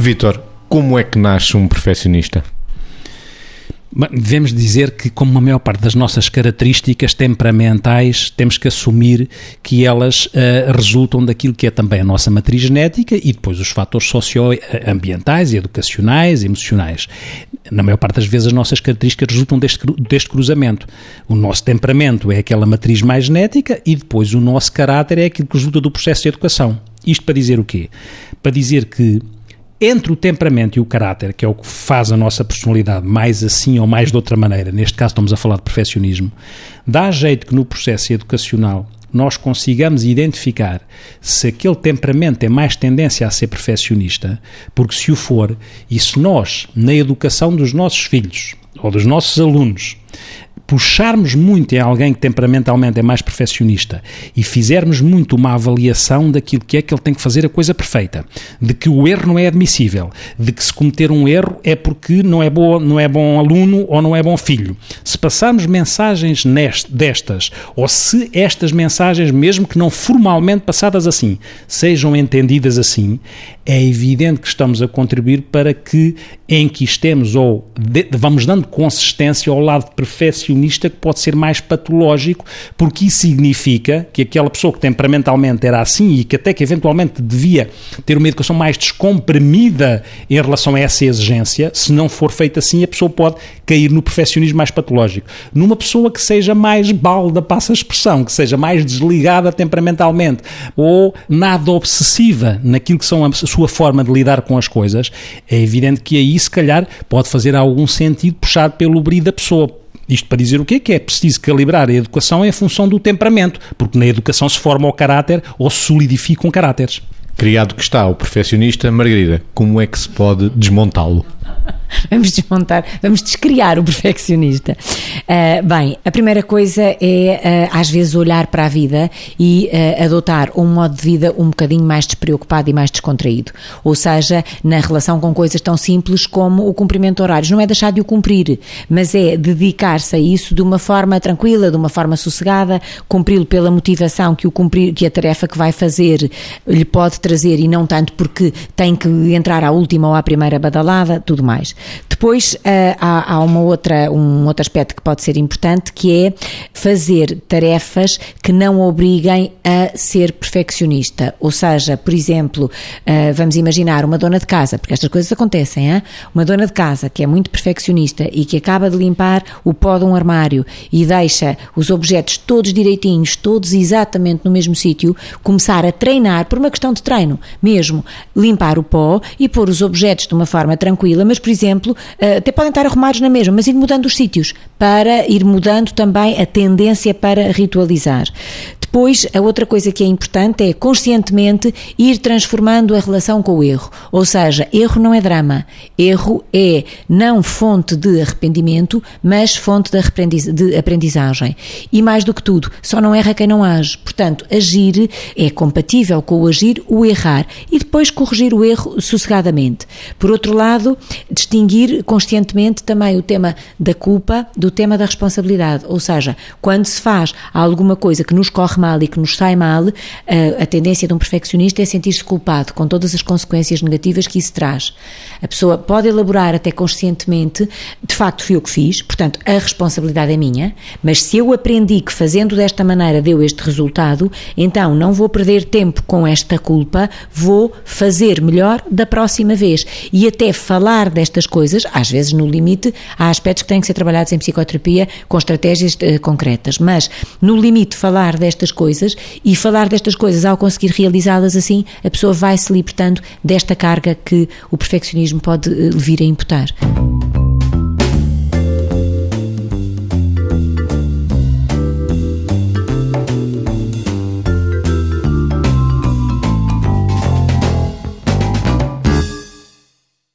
Vítor, como é que nasce um perfeccionista? Devemos dizer que, como a maior parte das nossas características temperamentais, temos que assumir que elas uh, resultam daquilo que é também a nossa matriz genética e depois os fatores socioambientais, educacionais, emocionais. Na maior parte das vezes, as nossas características resultam deste, deste cruzamento. O nosso temperamento é aquela matriz mais genética e depois o nosso caráter é aquilo que resulta do processo de educação. Isto para dizer o quê? Para dizer que entre o temperamento e o caráter, que é o que faz a nossa personalidade mais assim ou mais de outra maneira, neste caso estamos a falar de perfeccionismo, dá jeito que no processo educacional nós consigamos identificar se aquele temperamento tem mais tendência a ser perfeccionista, porque se o for, e se nós, na educação dos nossos filhos ou dos nossos alunos, puxarmos muito em alguém que temperamentalmente é mais perfeccionista e fizermos muito uma avaliação daquilo que é que ele tem que fazer a coisa perfeita, de que o erro não é admissível, de que se cometer um erro é porque não é, boa, não é bom aluno ou não é bom filho. Se passarmos mensagens nest, destas, ou se estas mensagens, mesmo que não formalmente passadas assim, sejam entendidas assim, é evidente que estamos a contribuir para que enquistemos ou de, vamos dando consistência ao lado perfeccionista que pode ser mais patológico, porque isso significa que aquela pessoa que temperamentalmente era assim e que até que eventualmente devia ter uma educação mais descomprimida em relação a essa exigência, se não for feita assim, a pessoa pode cair no perfeccionismo mais patológico. Numa pessoa que seja mais balda, passa a expressão, que seja mais desligada temperamentalmente ou nada obsessiva naquilo que são a sua forma de lidar com as coisas, é evidente que aí, se calhar, pode fazer algum sentido puxar pelo brilho da pessoa isto para dizer o quê? Que é preciso calibrar a educação em função do temperamento, porque na educação se forma o caráter ou se solidificam caráteres. Criado que está o perfeccionista, Margarida, como é que se pode desmontá-lo? vamos desmontar, vamos descriar o perfeccionista. Uh, bem, a primeira coisa é, uh, às vezes, olhar para a vida e uh, adotar um modo de vida um bocadinho mais despreocupado e mais descontraído. Ou seja, na relação com coisas tão simples como o cumprimento de horários. Não é deixar de o cumprir, mas é dedicar-se a isso de uma forma tranquila, de uma forma sossegada, cumpri-lo pela motivação que, o cumprir, que a tarefa que vai fazer lhe pode trazer e não tanto porque tem que entrar à última ou à primeira badalada, tudo mais. Depois uh, há, há, uma outra, um outro aspecto que pode ser importante que é fazer tarefas que não obriguem a ser perfeccionista. Ou seja, por exemplo, uh, vamos imaginar uma dona de casa, porque estas coisas acontecem, hein? uma dona de casa que é muito perfeccionista e que acaba de limpar o pó de um armário e deixa os objetos todos direitinhos, todos exatamente no mesmo sítio, começar a treinar, por uma questão de treino mesmo, limpar o pó e pôr os objetos de uma forma tranquila, mas, por exemplo, eh, até podem estar arrumados na mesma, mas ir mudando os sítios para ir mudando também a tendência para ritualizar. Depois, a outra coisa que é importante é conscientemente ir transformando a relação com o erro. Ou seja, erro não é drama. Erro é não fonte de arrependimento, mas fonte de aprendizagem. E mais do que tudo, só não erra quem não age. Portanto, agir é compatível com o agir, o errar e depois corrigir o erro sossegadamente. Por outro lado, distinguir conscientemente também o tema da culpa do tema da responsabilidade. Ou seja, quando se faz alguma coisa que nos corre mal e que nos sai mal, a, a tendência de um perfeccionista é sentir-se culpado com todas as consequências negativas que isso traz. A pessoa pode elaborar até conscientemente, de facto fui eu que fiz, portanto a responsabilidade é minha, mas se eu aprendi que fazendo desta maneira deu este resultado, então não vou perder tempo com esta culpa, vou fazer melhor da próxima vez. E até falar destas coisas, às vezes no limite, há aspectos que têm que ser trabalhados em psicoterapia com estratégias uh, concretas, mas no limite falar destas destas coisas e falar destas coisas ao conseguir realizá-las assim, a pessoa vai se libertando desta carga que o perfeccionismo pode eh, vir a imputar.